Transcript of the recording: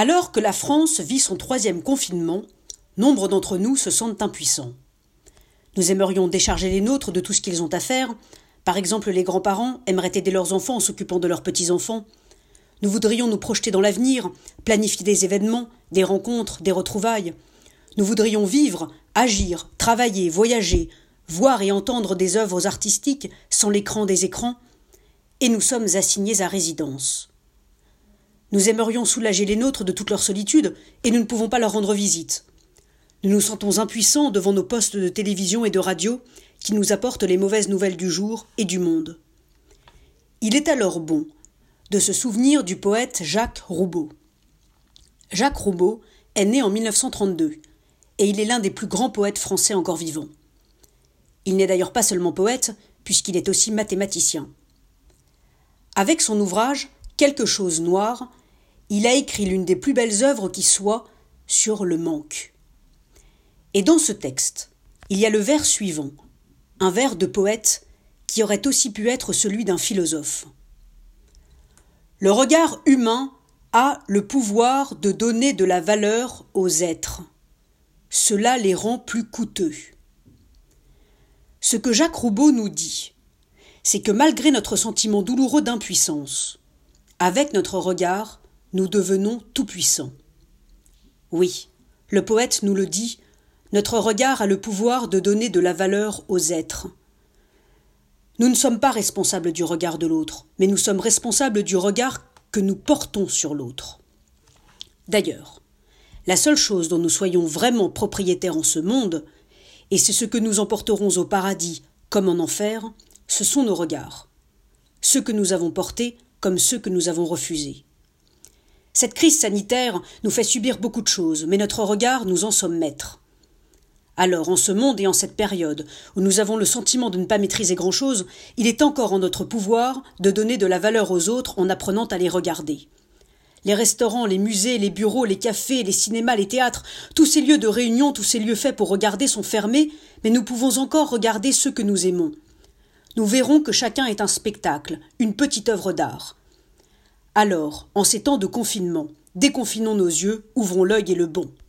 Alors que la France vit son troisième confinement, nombre d'entre nous se sentent impuissants. Nous aimerions décharger les nôtres de tout ce qu'ils ont à faire. Par exemple, les grands-parents aimeraient aider leurs enfants en s'occupant de leurs petits-enfants. Nous voudrions nous projeter dans l'avenir, planifier des événements, des rencontres, des retrouvailles. Nous voudrions vivre, agir, travailler, voyager, voir et entendre des œuvres artistiques sans l'écran des écrans, et nous sommes assignés à résidence. Nous aimerions soulager les nôtres de toute leur solitude, et nous ne pouvons pas leur rendre visite. Nous nous sentons impuissants devant nos postes de télévision et de radio qui nous apportent les mauvaises nouvelles du jour et du monde. Il est alors bon de se souvenir du poète Jacques Roubaud. Jacques Roubaud est né en 1932 et il est l'un des plus grands poètes français encore vivants. Il n'est d'ailleurs pas seulement poète, puisqu'il est aussi mathématicien. Avec son ouvrage Quelque chose noir, il a écrit l'une des plus belles œuvres qui soit sur le manque. Et dans ce texte, il y a le vers suivant, un vers de poète qui aurait aussi pu être celui d'un philosophe. Le regard humain a le pouvoir de donner de la valeur aux êtres. Cela les rend plus coûteux. Ce que Jacques Roubaud nous dit, c'est que malgré notre sentiment douloureux d'impuissance, avec notre regard, nous devenons tout-puissants. Oui, le poète nous le dit, notre regard a le pouvoir de donner de la valeur aux êtres. Nous ne sommes pas responsables du regard de l'autre, mais nous sommes responsables du regard que nous portons sur l'autre. D'ailleurs, la seule chose dont nous soyons vraiment propriétaires en ce monde, et c'est ce que nous emporterons au paradis comme en enfer, ce sont nos regards, ceux que nous avons portés comme ceux que nous avons refusés. Cette crise sanitaire nous fait subir beaucoup de choses, mais notre regard, nous en sommes maîtres. Alors, en ce monde et en cette période où nous avons le sentiment de ne pas maîtriser grand-chose, il est encore en notre pouvoir de donner de la valeur aux autres en apprenant à les regarder. Les restaurants, les musées, les bureaux, les cafés, les cinémas, les théâtres, tous ces lieux de réunion, tous ces lieux faits pour regarder sont fermés, mais nous pouvons encore regarder ceux que nous aimons. Nous verrons que chacun est un spectacle, une petite œuvre d'art. Alors, en ces temps de confinement, déconfinons nos yeux, ouvrons l'œil et le bon.